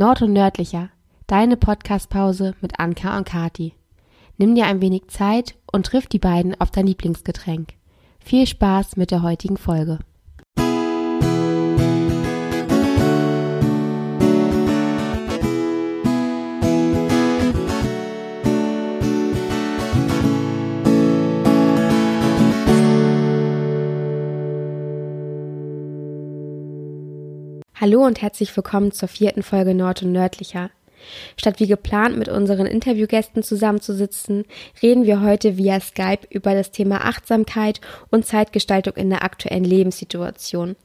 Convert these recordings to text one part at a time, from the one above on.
Nord und Nördlicher, deine Podcastpause mit Anka und Kati. Nimm dir ein wenig Zeit und triff die beiden auf dein Lieblingsgetränk. Viel Spaß mit der heutigen Folge. Hallo und herzlich willkommen zur vierten Folge Nord und Nördlicher. Statt wie geplant mit unseren Interviewgästen zusammenzusitzen, reden wir heute via Skype über das Thema Achtsamkeit und Zeitgestaltung in der aktuellen Lebenssituation.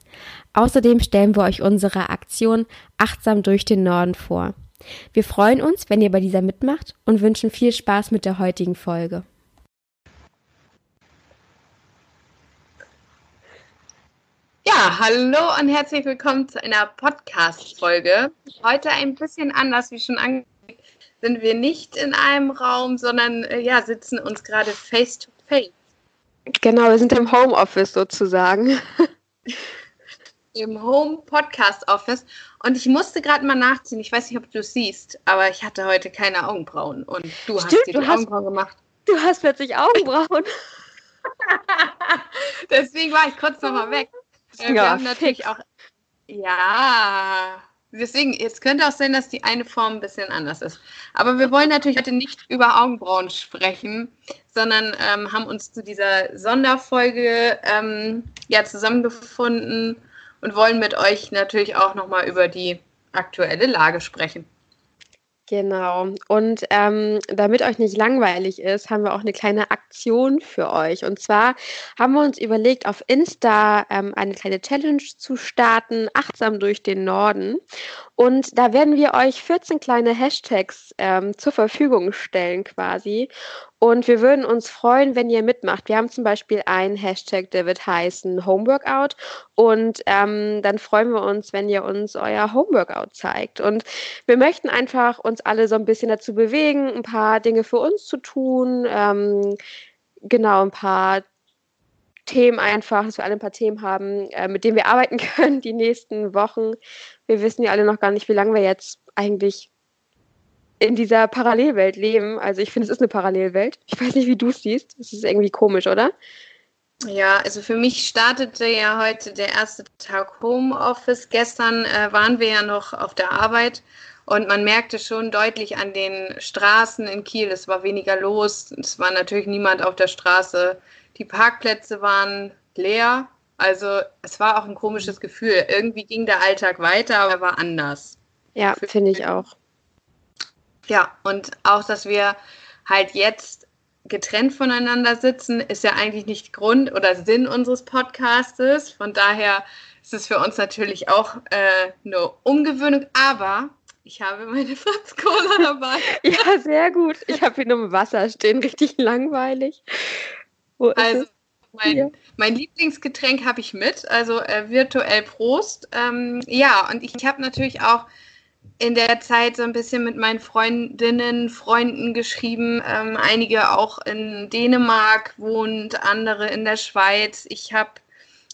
Außerdem stellen wir euch unsere Aktion Achtsam durch den Norden vor. Wir freuen uns, wenn ihr bei dieser mitmacht und wünschen viel Spaß mit der heutigen Folge. Ja, hallo und herzlich willkommen zu einer Podcast-Folge. Heute ein bisschen anders, wie schon angekündigt, sind wir nicht in einem Raum, sondern äh, ja, sitzen uns gerade face to face. Genau, wir sind im Homeoffice sozusagen. Im Home Podcast Office. Und ich musste gerade mal nachziehen. Ich weiß nicht, ob du es siehst, aber ich hatte heute keine Augenbrauen. Und du Stimmt, hast dir die Augenbrauen gemacht. Du hast plötzlich Augenbrauen. Deswegen war ich kurz nochmal weg. Äh, wir haben natürlich fix. auch. Ja, deswegen, jetzt könnte auch sein, dass die eine Form ein bisschen anders ist. Aber wir wollen natürlich heute nicht über Augenbrauen sprechen, sondern ähm, haben uns zu dieser Sonderfolge ähm, ja zusammengefunden und wollen mit euch natürlich auch nochmal über die aktuelle Lage sprechen. Genau. Und ähm, damit euch nicht langweilig ist, haben wir auch eine kleine Aktion für euch. Und zwar haben wir uns überlegt, auf Insta ähm, eine kleine Challenge zu starten, achtsam durch den Norden. Und da werden wir euch 14 kleine Hashtags ähm, zur Verfügung stellen quasi. Und wir würden uns freuen, wenn ihr mitmacht. Wir haben zum Beispiel einen Hashtag, der wird heißen Homeworkout. Und ähm, dann freuen wir uns, wenn ihr uns euer Homeworkout zeigt. Und wir möchten einfach uns alle so ein bisschen dazu bewegen, ein paar Dinge für uns zu tun. Ähm, genau, ein paar Themen einfach, dass wir alle ein paar Themen haben, äh, mit denen wir arbeiten können die nächsten Wochen. Wir wissen ja alle noch gar nicht, wie lange wir jetzt eigentlich in dieser Parallelwelt leben. Also ich finde, es ist eine Parallelwelt. Ich weiß nicht, wie du es siehst. Es ist irgendwie komisch, oder? Ja, also für mich startete ja heute der erste Tag Homeoffice. Gestern äh, waren wir ja noch auf der Arbeit und man merkte schon deutlich an den Straßen in Kiel, es war weniger los. Es war natürlich niemand auf der Straße. Die Parkplätze waren leer. Also es war auch ein komisches Gefühl. Irgendwie ging der Alltag weiter, aber er war anders. Ja, finde ich auch. Ja, und auch, dass wir halt jetzt getrennt voneinander sitzen, ist ja eigentlich nicht Grund oder Sinn unseres Podcastes. Von daher ist es für uns natürlich auch äh, eine Umgewöhnung, aber ich habe meine Fritz Cola dabei. ja, sehr gut. Ich habe hier nur Wasser stehen, richtig langweilig. also, mein, mein, Lieblingsgetränk habe ich mit, also äh, virtuell Prost. Ähm, ja, und ich habe natürlich auch in der Zeit so ein bisschen mit meinen Freundinnen, Freunden geschrieben. Ähm, einige auch in Dänemark wohnt, andere in der Schweiz. Ich habe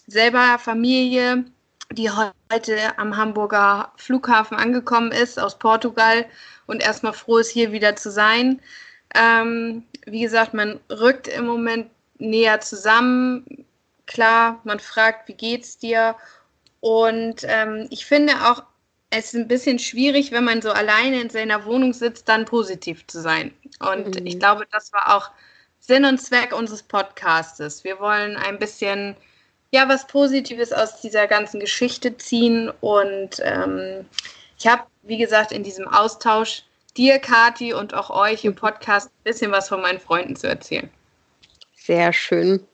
selber Familie, die heute am Hamburger Flughafen angekommen ist aus Portugal und erstmal froh ist, hier wieder zu sein. Ähm, wie gesagt, man rückt im Moment näher zusammen. Klar, man fragt, wie geht's dir? Und ähm, ich finde auch, es ist ein bisschen schwierig, wenn man so alleine in seiner Wohnung sitzt, dann positiv zu sein. Und mhm. ich glaube, das war auch Sinn und Zweck unseres Podcastes. Wir wollen ein bisschen ja was Positives aus dieser ganzen Geschichte ziehen. Und ähm, ich habe, wie gesagt, in diesem Austausch dir, Kati, und auch euch im Podcast ein bisschen was von meinen Freunden zu erzählen. Sehr schön.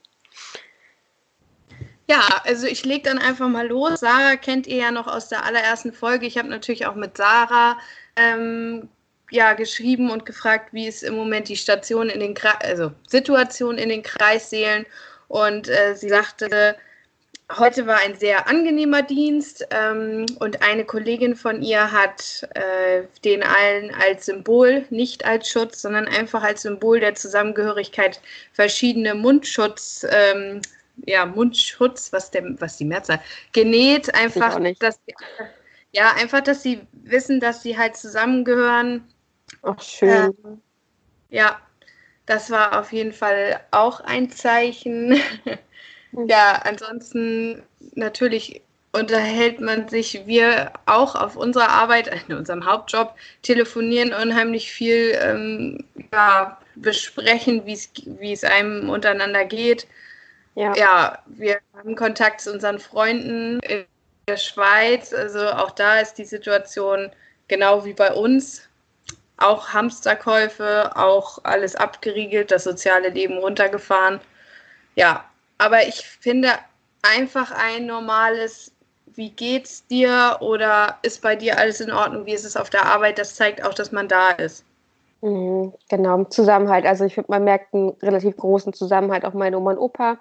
Ja, also ich lege dann einfach mal los. Sarah kennt ihr ja noch aus der allerersten Folge. Ich habe natürlich auch mit Sarah ähm, ja, geschrieben und gefragt, wie ist im Moment die Station in den Kre also Situation in den Kreissälen. Und äh, sie sagte, heute war ein sehr angenehmer Dienst ähm, und eine Kollegin von ihr hat äh, den allen als Symbol, nicht als Schutz, sondern einfach als Symbol der Zusammengehörigkeit verschiedene Mundschutz. Ähm, ja, Mundschutz, was, der, was die Mehrzahl, genäht, einfach, dass ja, einfach, dass sie wissen, dass sie halt zusammengehören. Ach, schön. Äh, ja, das war auf jeden Fall auch ein Zeichen. Hm. ja, ansonsten natürlich unterhält man sich, wir auch auf unserer Arbeit, in unserem Hauptjob, telefonieren unheimlich viel, ähm, ja, besprechen, wie es einem untereinander geht. Ja. ja, wir haben Kontakt zu unseren Freunden in der Schweiz. Also auch da ist die Situation genau wie bei uns. Auch Hamsterkäufe, auch alles abgeriegelt, das soziale Leben runtergefahren. Ja, aber ich finde einfach ein normales wie geht's dir oder ist bei dir alles in Ordnung? Wie ist es auf der Arbeit? Das zeigt auch, dass man da ist. Mhm, genau, Zusammenhalt. Also ich finde, man merkt einen relativ großen Zusammenhalt. Auch meine Oma und Opa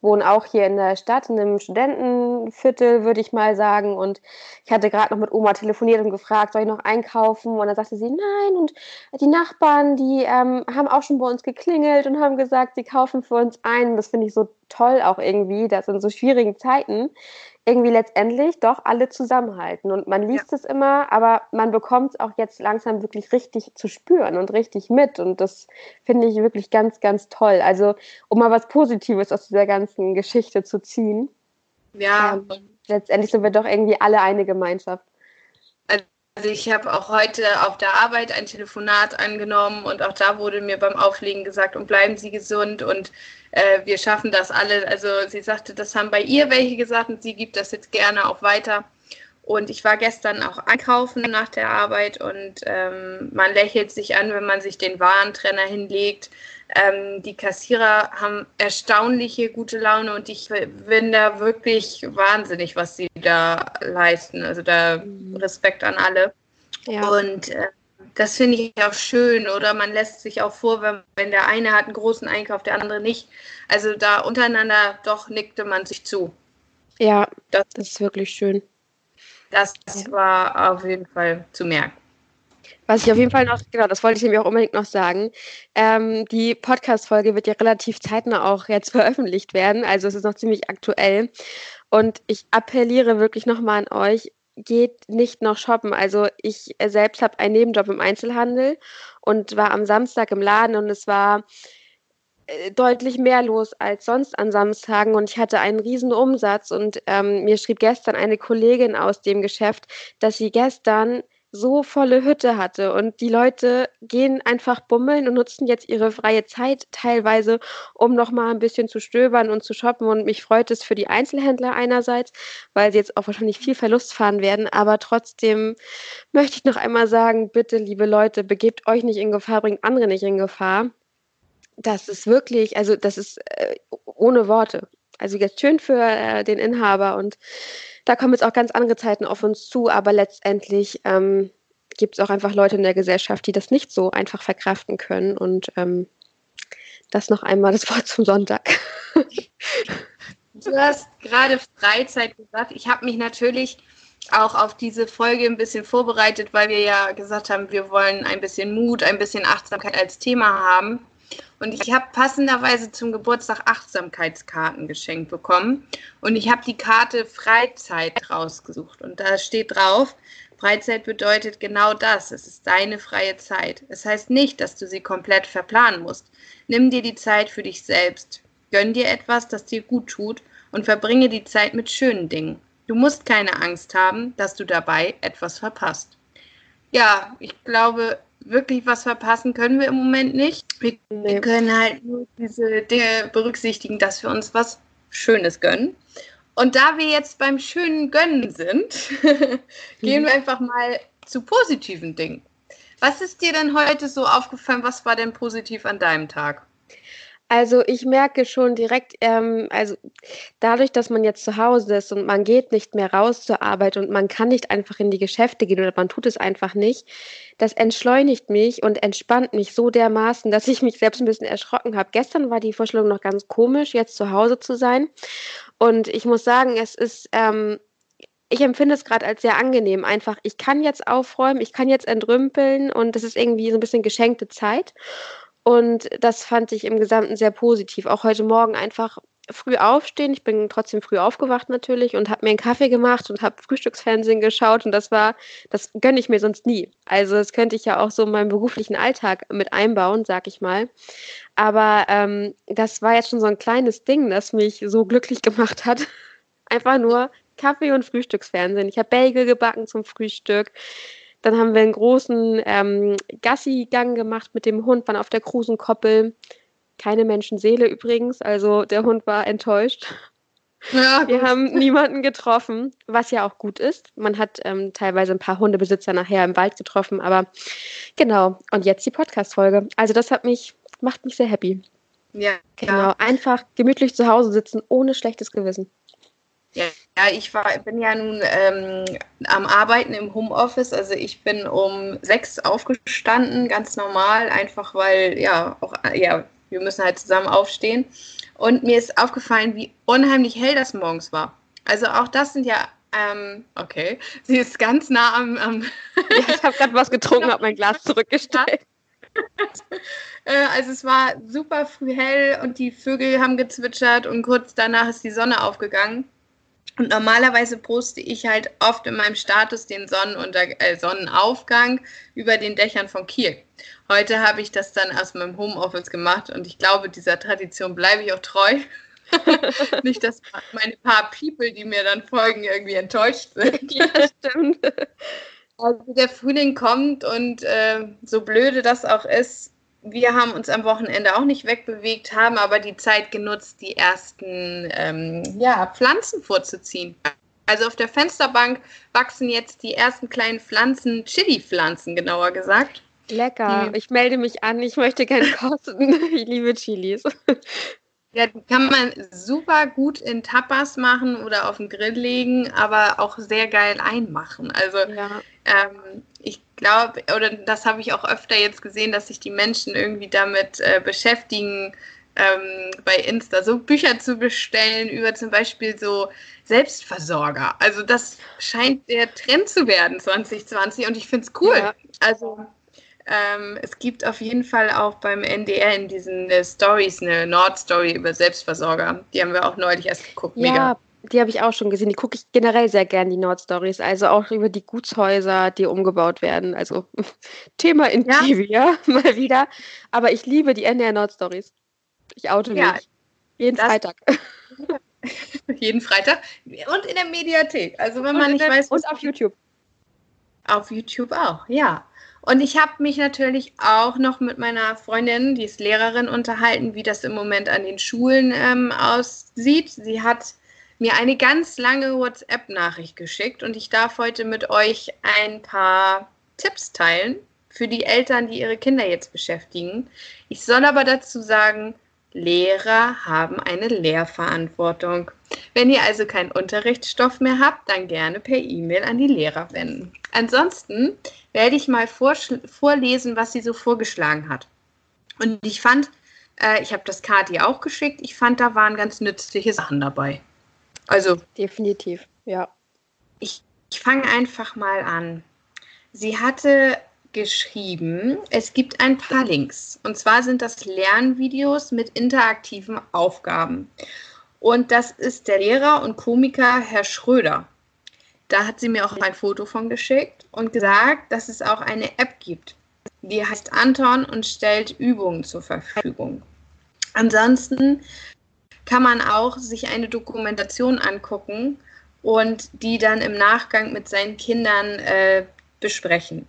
wohnen auch hier in der Stadt, in einem Studentenviertel, würde ich mal sagen. Und ich hatte gerade noch mit Oma telefoniert und gefragt, soll ich noch einkaufen? Und dann sagte sie, nein. Und die Nachbarn, die ähm, haben auch schon bei uns geklingelt und haben gesagt, sie kaufen für uns ein. Das finde ich so toll auch irgendwie, dass in so schwierigen Zeiten irgendwie letztendlich doch alle zusammenhalten. Und man liest ja. es immer, aber man bekommt es auch jetzt langsam wirklich richtig zu spüren und richtig mit. Und das finde ich wirklich ganz, ganz toll. Also, um mal was Positives aus dieser ganzen Geschichte zu ziehen. Ja. Ähm, letztendlich sind wir doch irgendwie alle eine Gemeinschaft. Also ich habe auch heute auf der Arbeit ein Telefonat angenommen und auch da wurde mir beim Auflegen gesagt, und bleiben Sie gesund und äh, wir schaffen das alle. Also sie sagte, das haben bei ihr welche gesagt und sie gibt das jetzt gerne auch weiter. Und ich war gestern auch einkaufen nach der Arbeit und ähm, man lächelt sich an, wenn man sich den Warentrenner hinlegt. Ähm, die Kassierer haben erstaunliche gute Laune und ich bin da wirklich wahnsinnig, was sie da leisten. Also da mhm. Respekt an alle. Ja. Und äh, das finde ich auch schön. Oder man lässt sich auch vor, wenn, wenn der eine hat einen großen Einkauf, der andere nicht. Also da untereinander doch nickte man sich zu. Ja, das, das ist wirklich schön. Das, war auf jeden Fall zu merken. Was ich auf jeden Fall noch, genau, das wollte ich nämlich auch unbedingt noch sagen. Ähm, die Podcast-Folge wird ja relativ zeitnah auch jetzt veröffentlicht werden. Also es ist noch ziemlich aktuell. Und ich appelliere wirklich nochmal an euch, geht nicht noch shoppen. Also ich selbst habe einen Nebenjob im Einzelhandel und war am Samstag im Laden und es war deutlich mehr los als sonst an Samstagen und ich hatte einen riesen Umsatz und ähm, mir schrieb gestern eine Kollegin aus dem Geschäft, dass sie gestern so volle Hütte hatte. Und die Leute gehen einfach bummeln und nutzen jetzt ihre freie Zeit teilweise, um nochmal ein bisschen zu stöbern und zu shoppen. Und mich freut es für die Einzelhändler einerseits, weil sie jetzt auch wahrscheinlich viel Verlust fahren werden. Aber trotzdem möchte ich noch einmal sagen, bitte, liebe Leute, begebt euch nicht in Gefahr, bringt andere nicht in Gefahr. Das ist wirklich, also das ist äh, ohne Worte. Also jetzt schön für äh, den Inhaber und da kommen jetzt auch ganz andere Zeiten auf uns zu, aber letztendlich ähm, gibt es auch einfach Leute in der Gesellschaft, die das nicht so einfach verkraften können. Und ähm, das noch einmal das Wort zum Sonntag. Du hast gerade Freizeit gesagt. Ich habe mich natürlich auch auf diese Folge ein bisschen vorbereitet, weil wir ja gesagt haben, wir wollen ein bisschen Mut, ein bisschen Achtsamkeit als Thema haben. Und ich habe passenderweise zum Geburtstag Achtsamkeitskarten geschenkt bekommen. Und ich habe die Karte Freizeit rausgesucht. Und da steht drauf, Freizeit bedeutet genau das. Es ist deine freie Zeit. Es heißt nicht, dass du sie komplett verplanen musst. Nimm dir die Zeit für dich selbst. Gönn dir etwas, das dir gut tut und verbringe die Zeit mit schönen Dingen. Du musst keine Angst haben, dass du dabei etwas verpasst. Ja, ich glaube, wirklich was verpassen können wir im Moment nicht. Wir nee. können halt nur diese Dinge berücksichtigen, dass wir uns was Schönes gönnen. Und da wir jetzt beim schönen Gönnen sind, gehen wir einfach mal zu positiven Dingen. Was ist dir denn heute so aufgefallen? Was war denn positiv an deinem Tag? Also ich merke schon direkt, ähm, also dadurch, dass man jetzt zu Hause ist und man geht nicht mehr raus zur Arbeit und man kann nicht einfach in die Geschäfte gehen oder man tut es einfach nicht, das entschleunigt mich und entspannt mich so dermaßen, dass ich mich selbst ein bisschen erschrocken habe. Gestern war die Vorstellung noch ganz komisch, jetzt zu Hause zu sein. Und ich muss sagen, es ist, ähm, ich empfinde es gerade als sehr angenehm. Einfach, ich kann jetzt aufräumen, ich kann jetzt entrümpeln und es ist irgendwie so ein bisschen geschenkte Zeit. Und das fand ich im Gesamten sehr positiv. Auch heute Morgen einfach früh aufstehen. Ich bin trotzdem früh aufgewacht natürlich und habe mir einen Kaffee gemacht und habe Frühstücksfernsehen geschaut und das war, das gönne ich mir sonst nie. Also das könnte ich ja auch so in meinem beruflichen Alltag mit einbauen, sag ich mal. Aber ähm, das war jetzt schon so ein kleines Ding, das mich so glücklich gemacht hat. Einfach nur Kaffee und Frühstücksfernsehen. Ich habe Bagel gebacken zum Frühstück. Dann haben wir einen großen ähm, Gassi-Gang gemacht mit dem Hund, waren auf der Krusenkoppel. Keine Menschenseele übrigens, also der Hund war enttäuscht. Ja, wir haben niemanden getroffen, was ja auch gut ist. Man hat ähm, teilweise ein paar Hundebesitzer nachher im Wald getroffen, aber genau. Und jetzt die Podcast-Folge. Also das hat mich, macht mich sehr happy. Ja. Genau. Einfach gemütlich zu Hause sitzen, ohne schlechtes Gewissen. Ja, ich war, bin ja nun ähm, am Arbeiten im Homeoffice. Also ich bin um sechs aufgestanden, ganz normal, einfach weil, ja, auch, ja, wir müssen halt zusammen aufstehen. Und mir ist aufgefallen, wie unheimlich hell das morgens war. Also auch das sind ja, ähm, okay, sie ist ganz nah am. am ja, ich habe gerade was getrunken, habe mein Glas zurückgestellt. Äh, also es war super früh hell und die Vögel haben gezwitschert und kurz danach ist die Sonne aufgegangen. Und normalerweise poste ich halt oft in meinem Status den Sonnenunter äh, Sonnenaufgang über den Dächern von Kiel. Heute habe ich das dann aus meinem Homeoffice gemacht und ich glaube, dieser Tradition bleibe ich auch treu. Nicht, dass meine paar People, die mir dann folgen, irgendwie enttäuscht sind. Ja, stimmt. Also der Frühling kommt und äh, so blöde das auch ist, wir haben uns am Wochenende auch nicht wegbewegt, haben aber die Zeit genutzt, die ersten ähm, ja, Pflanzen vorzuziehen. Also auf der Fensterbank wachsen jetzt die ersten kleinen Pflanzen, Chili-Pflanzen genauer gesagt. Lecker. Ich melde mich an. Ich möchte gerne kosten. Ich liebe Chilis. Ja, die kann man super gut in Tapas machen oder auf den Grill legen, aber auch sehr geil einmachen. Also ja. ähm, ich glaube, oder das habe ich auch öfter jetzt gesehen, dass sich die Menschen irgendwie damit äh, beschäftigen, ähm, bei Insta so Bücher zu bestellen über zum Beispiel so Selbstversorger. Also das scheint der Trend zu werden 2020 und ich finde es cool. Ja. Also ähm, es gibt auf jeden Fall auch beim NDR in diesen äh, Stories eine Nord-Story über Selbstversorger. Die haben wir auch neulich erst geguckt. Mega. Die habe ich auch schon gesehen. Die gucke ich generell sehr gern, die Nord-Stories. Also auch über die Gutshäuser, die umgebaut werden. Also Thema in ja. TV, ja, mal wieder. Aber ich liebe die NDR Nord-Stories. Ich oute ja, mich. Jeden Freitag. jeden Freitag. Und in der Mediathek. Also wenn und man nicht der, weiß. Und auf YouTube. Auf YouTube auch, ja. Und ich habe mich natürlich auch noch mit meiner Freundin, die ist Lehrerin, unterhalten, wie das im Moment an den Schulen ähm, aussieht. Sie hat mir eine ganz lange WhatsApp-Nachricht geschickt und ich darf heute mit euch ein paar Tipps teilen für die Eltern, die ihre Kinder jetzt beschäftigen. Ich soll aber dazu sagen, Lehrer haben eine Lehrverantwortung. Wenn ihr also keinen Unterrichtsstoff mehr habt, dann gerne per E-Mail an die Lehrer wenden. Ansonsten werde ich mal vorlesen, was sie so vorgeschlagen hat. Und ich fand, äh, ich habe das Kati auch geschickt, ich fand, da waren ganz nützliche Sachen dabei. Also. Definitiv, ja. Ich, ich fange einfach mal an. Sie hatte geschrieben, es gibt ein paar Links. Und zwar sind das Lernvideos mit interaktiven Aufgaben. Und das ist der Lehrer und Komiker Herr Schröder. Da hat sie mir auch ein Foto von geschickt und gesagt, dass es auch eine App gibt. Die heißt Anton und stellt Übungen zur Verfügung. Ansonsten kann man auch sich eine Dokumentation angucken und die dann im Nachgang mit seinen Kindern äh, besprechen.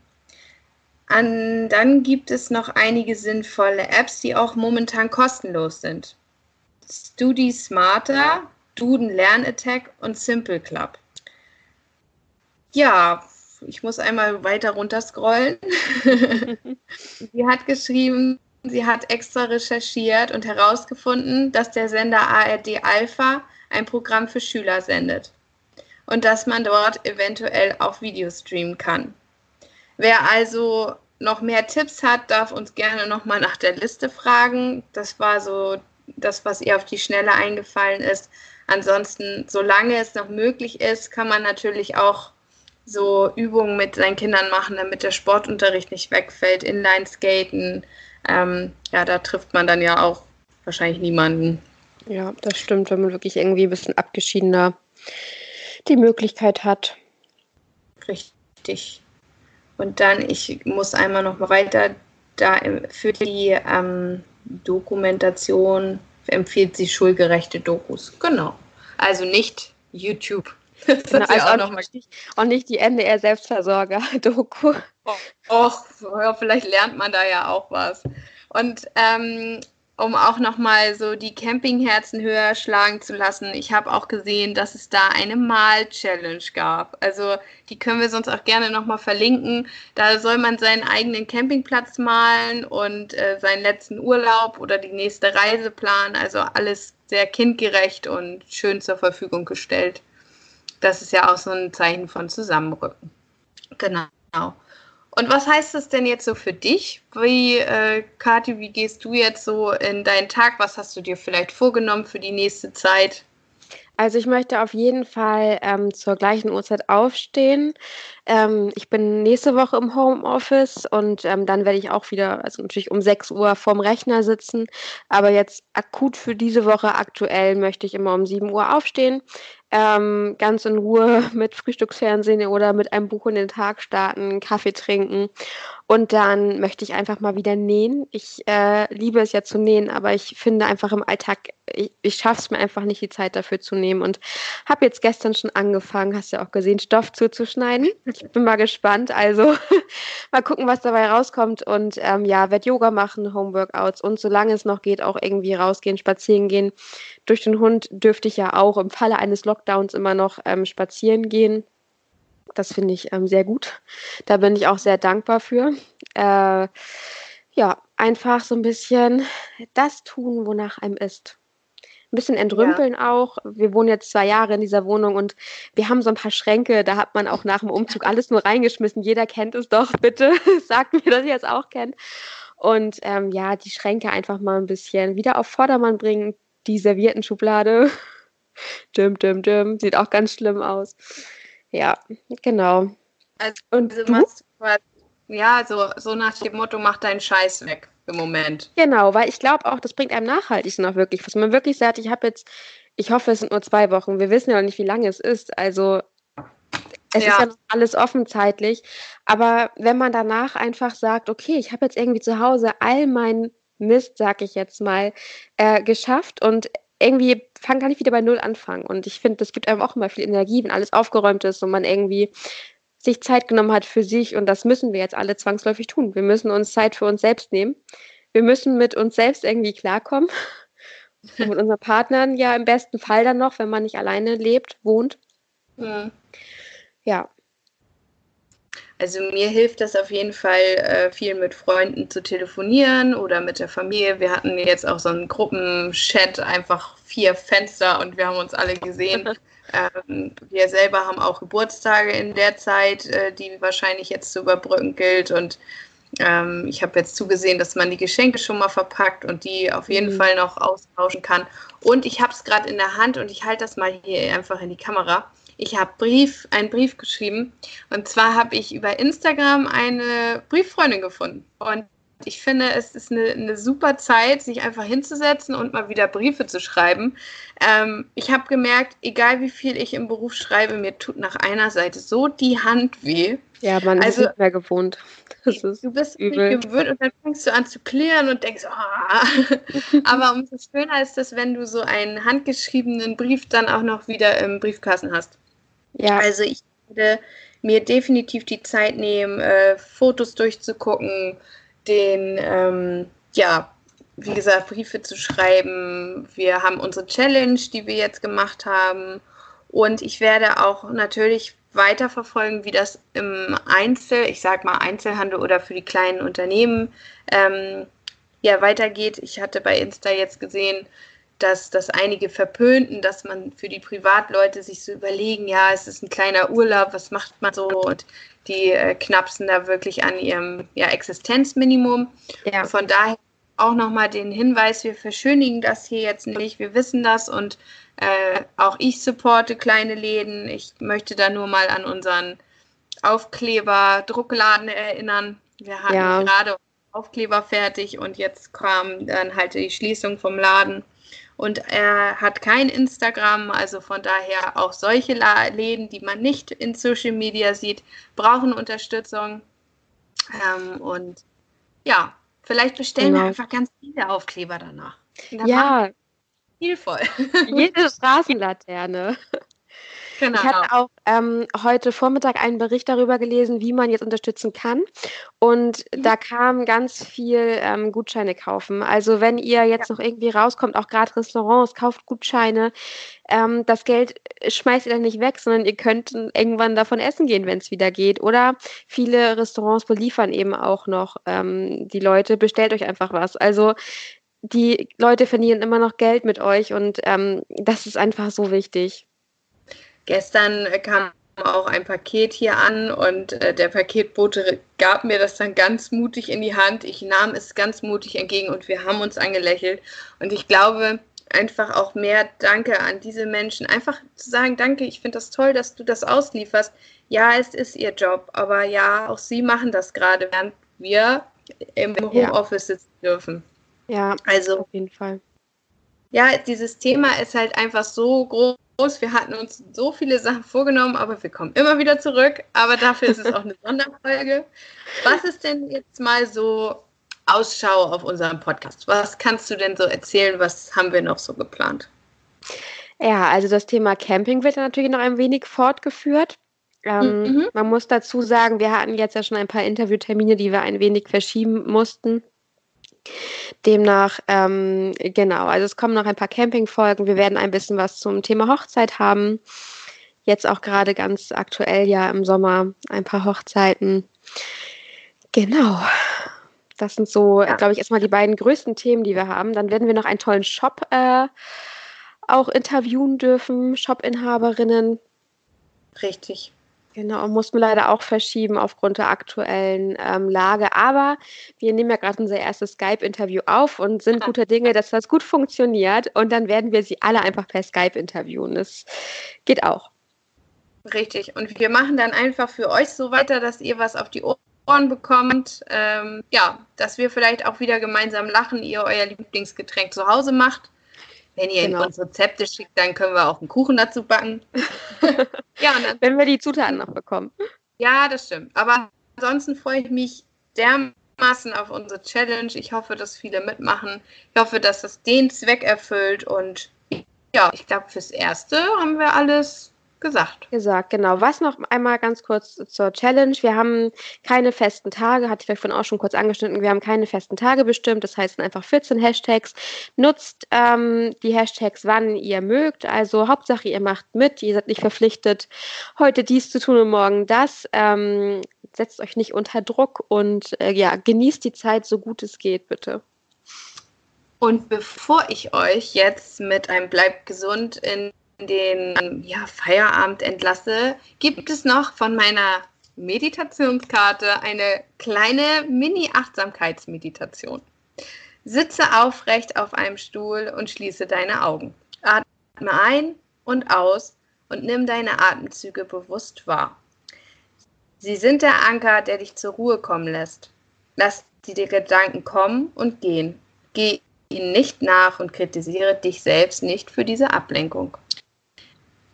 An, dann gibt es noch einige sinnvolle Apps, die auch momentan kostenlos sind. Studi Smarter, Duden Lernattack und Simple Club. Ja, ich muss einmal weiter runter scrollen. sie hat geschrieben, sie hat extra recherchiert und herausgefunden, dass der Sender ARD Alpha ein Programm für Schüler sendet und dass man dort eventuell auch Videos streamen kann. Wer also noch mehr Tipps hat, darf uns gerne nochmal nach der Liste fragen. Das war so das, was ihr auf die Schnelle eingefallen ist. Ansonsten, solange es noch möglich ist, kann man natürlich auch so Übungen mit seinen Kindern machen, damit der Sportunterricht nicht wegfällt, Inline-Skaten. Ähm, ja, da trifft man dann ja auch wahrscheinlich niemanden. Ja, das stimmt, wenn man wirklich irgendwie ein bisschen abgeschiedener die Möglichkeit hat. Richtig. Und dann, ich muss einmal noch mal weiter, da für die ähm, Dokumentation empfiehlt sie schulgerechte Dokus. Genau. Also nicht YouTube. Das genau, also auch, noch nicht, und nicht die NDR-Selbstversorger-Doku. Och, ja, vielleicht lernt man da ja auch was. Und ähm, um auch nochmal so die Campingherzen höher schlagen zu lassen. Ich habe auch gesehen, dass es da eine Mal-Challenge gab. Also die können wir sonst auch gerne nochmal verlinken. Da soll man seinen eigenen Campingplatz malen und äh, seinen letzten Urlaub oder die nächste Reise planen. Also alles sehr kindgerecht und schön zur Verfügung gestellt. Das ist ja auch so ein Zeichen von Zusammenrücken. Genau. Und was heißt das denn jetzt so für dich? Wie, äh, Kathi, wie gehst du jetzt so in deinen Tag? Was hast du dir vielleicht vorgenommen für die nächste Zeit? Also ich möchte auf jeden Fall ähm, zur gleichen Uhrzeit aufstehen. Ähm, ich bin nächste Woche im Homeoffice und ähm, dann werde ich auch wieder, also natürlich um 6 Uhr vorm Rechner sitzen. Aber jetzt akut für diese Woche aktuell möchte ich immer um 7 Uhr aufstehen, ähm, ganz in Ruhe mit Frühstücksfernsehen oder mit einem Buch in den Tag starten, Kaffee trinken. Und dann möchte ich einfach mal wieder nähen. Ich äh, liebe es ja zu nähen, aber ich finde einfach im Alltag, ich, ich schaffe es mir einfach nicht, die Zeit dafür zu nehmen. Und habe jetzt gestern schon angefangen, hast ja auch gesehen, Stoff zuzuschneiden. Ich bin mal gespannt, also mal gucken, was dabei rauskommt. Und ähm, ja, werde Yoga machen, Homeworkouts. Und solange es noch geht, auch irgendwie rausgehen, spazieren gehen. Durch den Hund dürfte ich ja auch im Falle eines Lockdowns immer noch ähm, spazieren gehen. Das finde ich ähm, sehr gut. Da bin ich auch sehr dankbar für. Äh, ja, einfach so ein bisschen das tun, wonach einem ist. Ein bisschen entrümpeln ja. auch. Wir wohnen jetzt zwei Jahre in dieser Wohnung und wir haben so ein paar Schränke. Da hat man auch nach dem Umzug alles nur reingeschmissen. Jeder kennt es doch, bitte. Sagt mir, dass ihr es auch kennt. Und ähm, ja, die Schränke einfach mal ein bisschen wieder auf Vordermann bringen, die Servietenschublade. Dim, dim, dim. Sieht auch ganz schlimm aus. Ja, genau. Also, Und also machst ja, so, so nach dem Motto, mach deinen Scheiß weg im Moment. Genau, weil ich glaube auch, das bringt einem nachhaltig noch wirklich was. Man wirklich sagt, ich habe jetzt, ich hoffe, es sind nur zwei Wochen. Wir wissen ja noch nicht, wie lange es ist. Also es ja. ist ja noch alles offen zeitlich. Aber wenn man danach einfach sagt, okay, ich habe jetzt irgendwie zu Hause all meinen Mist, sag ich jetzt mal, äh, geschafft und irgendwie fang kann ich wieder bei Null anfangen. Und ich finde, das gibt einem auch immer viel Energie, wenn alles aufgeräumt ist und man irgendwie sich Zeit genommen hat für sich. Und das müssen wir jetzt alle zwangsläufig tun. Wir müssen uns Zeit für uns selbst nehmen. Wir müssen mit uns selbst irgendwie klarkommen. Und mit unseren Partnern ja im besten Fall dann noch, wenn man nicht alleine lebt, wohnt. Mhm. Ja. Also mir hilft das auf jeden Fall äh, viel mit Freunden zu telefonieren oder mit der Familie. Wir hatten jetzt auch so einen Gruppenchat, einfach vier Fenster und wir haben uns alle gesehen. ähm, wir selber haben auch Geburtstage in der Zeit, äh, die wahrscheinlich jetzt zu überbrücken gilt und ähm, ich habe jetzt zugesehen, dass man die Geschenke schon mal verpackt und die auf jeden mhm. Fall noch austauschen kann. Und ich habe es gerade in der Hand und ich halte das mal hier einfach in die Kamera ich habe Brief, einen Brief geschrieben. Und zwar habe ich über Instagram eine Brieffreundin gefunden. Und ich finde, es ist eine, eine, super Zeit, sich einfach hinzusetzen und mal wieder Briefe zu schreiben. Ähm, ich habe gemerkt, egal wie viel ich im Beruf schreibe, mir tut nach einer Seite so die Hand weh. Ja, man also, ist nicht mehr gewohnt. du bist übel. nicht gewöhnt und dann fängst du an zu klären und denkst, oh. aber umso schöner ist es, wenn du so einen handgeschriebenen Brief dann auch noch wieder im Briefkasten hast. Ja. Also ich würde mir definitiv die Zeit nehmen, äh, Fotos durchzugucken, den, ähm, ja, wie gesagt, Briefe zu schreiben. Wir haben unsere Challenge, die wir jetzt gemacht haben. Und ich werde auch natürlich weiterverfolgen, wie das im Einzel, ich sag mal Einzelhandel oder für die kleinen Unternehmen ähm, ja weitergeht. Ich hatte bei Insta jetzt gesehen, dass das einige verpönten, dass man für die Privatleute sich so überlegen, ja, es ist ein kleiner Urlaub, was macht man so und die äh, knapsen da wirklich an ihrem ja, Existenzminimum. Ja. Von daher auch nochmal den Hinweis, wir verschönigen das hier jetzt nicht, wir wissen das und äh, auch ich supporte kleine Läden. Ich möchte da nur mal an unseren Aufkleber Druckladen erinnern. Wir hatten ja. gerade Aufkleber fertig und jetzt kam dann halt die Schließung vom Laden. Und er hat kein Instagram, also von daher auch solche Läden, die man nicht in Social Media sieht, brauchen Unterstützung. Ähm, und ja, vielleicht bestellen genau. wir einfach ganz viele Aufkleber danach. Ja. Viel voll. Jede Straßenlaterne. Genau. Ich hatte auch ähm, heute Vormittag einen Bericht darüber gelesen, wie man jetzt unterstützen kann. Und mhm. da kam ganz viel ähm, Gutscheine kaufen. Also wenn ihr jetzt ja. noch irgendwie rauskommt, auch gerade Restaurants, kauft Gutscheine. Ähm, das Geld schmeißt ihr dann nicht weg, sondern ihr könnt irgendwann davon essen gehen, wenn es wieder geht. Oder viele Restaurants beliefern eben auch noch ähm, die Leute. Bestellt euch einfach was. Also die Leute verdienen immer noch Geld mit euch und ähm, das ist einfach so wichtig. Gestern kam auch ein Paket hier an und äh, der Paketbote gab mir das dann ganz mutig in die Hand. Ich nahm es ganz mutig entgegen und wir haben uns angelächelt. Und ich glaube, einfach auch mehr Danke an diese Menschen. Einfach zu sagen, danke, ich finde das toll, dass du das auslieferst. Ja, es ist ihr Job, aber ja, auch sie machen das gerade, während wir im Homeoffice sitzen dürfen. Ja, also auf jeden Fall. Ja, dieses Thema ist halt einfach so groß wir hatten uns so viele Sachen vorgenommen, aber wir kommen immer wieder zurück. Aber dafür ist es auch eine Sonderfolge. Was ist denn jetzt mal so Ausschau auf unserem Podcast? Was kannst du denn so erzählen? Was haben wir noch so geplant? Ja, also das Thema Camping wird natürlich noch ein wenig fortgeführt. Ähm, mhm. Man muss dazu sagen, wir hatten jetzt ja schon ein paar Interviewtermine, die wir ein wenig verschieben mussten. Demnach, ähm, genau, also es kommen noch ein paar Campingfolgen. Wir werden ein bisschen was zum Thema Hochzeit haben. Jetzt auch gerade ganz aktuell ja im Sommer ein paar Hochzeiten. Genau. Das sind so, ja. glaube ich, erstmal die beiden größten Themen, die wir haben. Dann werden wir noch einen tollen Shop äh, auch interviewen dürfen, Shop-Inhaberinnen. Richtig. Genau, mussten wir leider auch verschieben aufgrund der aktuellen ähm, Lage. Aber wir nehmen ja gerade unser erstes Skype-Interview auf und sind guter Dinge, dass das gut funktioniert. Und dann werden wir sie alle einfach per Skype interviewen. Das geht auch. Richtig. Und wir machen dann einfach für euch so weiter, dass ihr was auf die Ohren bekommt. Ähm, ja, dass wir vielleicht auch wieder gemeinsam lachen, ihr euer Lieblingsgetränk zu Hause macht. Wenn ihr genau. uns Rezepte schickt, dann können wir auch einen Kuchen dazu backen. ja, dann, Wenn wir die Zutaten noch bekommen. Ja, das stimmt. Aber ansonsten freue ich mich dermaßen auf unsere Challenge. Ich hoffe, dass viele mitmachen. Ich hoffe, dass das den Zweck erfüllt. Und ja, ich glaube, fürs Erste haben wir alles gesagt. Gesagt, genau. Was noch einmal ganz kurz zur Challenge. Wir haben keine festen Tage, hatte ich vorhin auch schon kurz angeschnitten, wir haben keine festen Tage bestimmt. Das heißt einfach 14 Hashtags. Nutzt ähm, die Hashtags, wann ihr mögt. Also Hauptsache, ihr macht mit. Ihr seid nicht verpflichtet, heute dies zu tun und morgen das. Ähm, setzt euch nicht unter Druck und äh, ja, genießt die Zeit so gut es geht, bitte. Und bevor ich euch jetzt mit einem Bleibt gesund in den ja, Feierabend entlasse, gibt es noch von meiner Meditationskarte eine kleine Mini-Achtsamkeitsmeditation. Sitze aufrecht auf einem Stuhl und schließe deine Augen. Atme ein und aus und nimm deine Atemzüge bewusst wahr. Sie sind der Anker, der dich zur Ruhe kommen lässt. Lass die Gedanken kommen und gehen. Geh ihnen nicht nach und kritisiere dich selbst nicht für diese Ablenkung.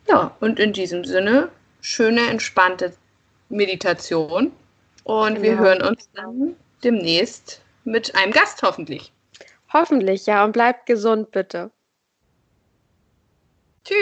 Ja, und in diesem Sinne, schöne, entspannte Meditation. Und wir hören uns dann demnächst mit einem Gast hoffentlich. Hoffentlich, ja. Und bleibt gesund, bitte. Tschüss.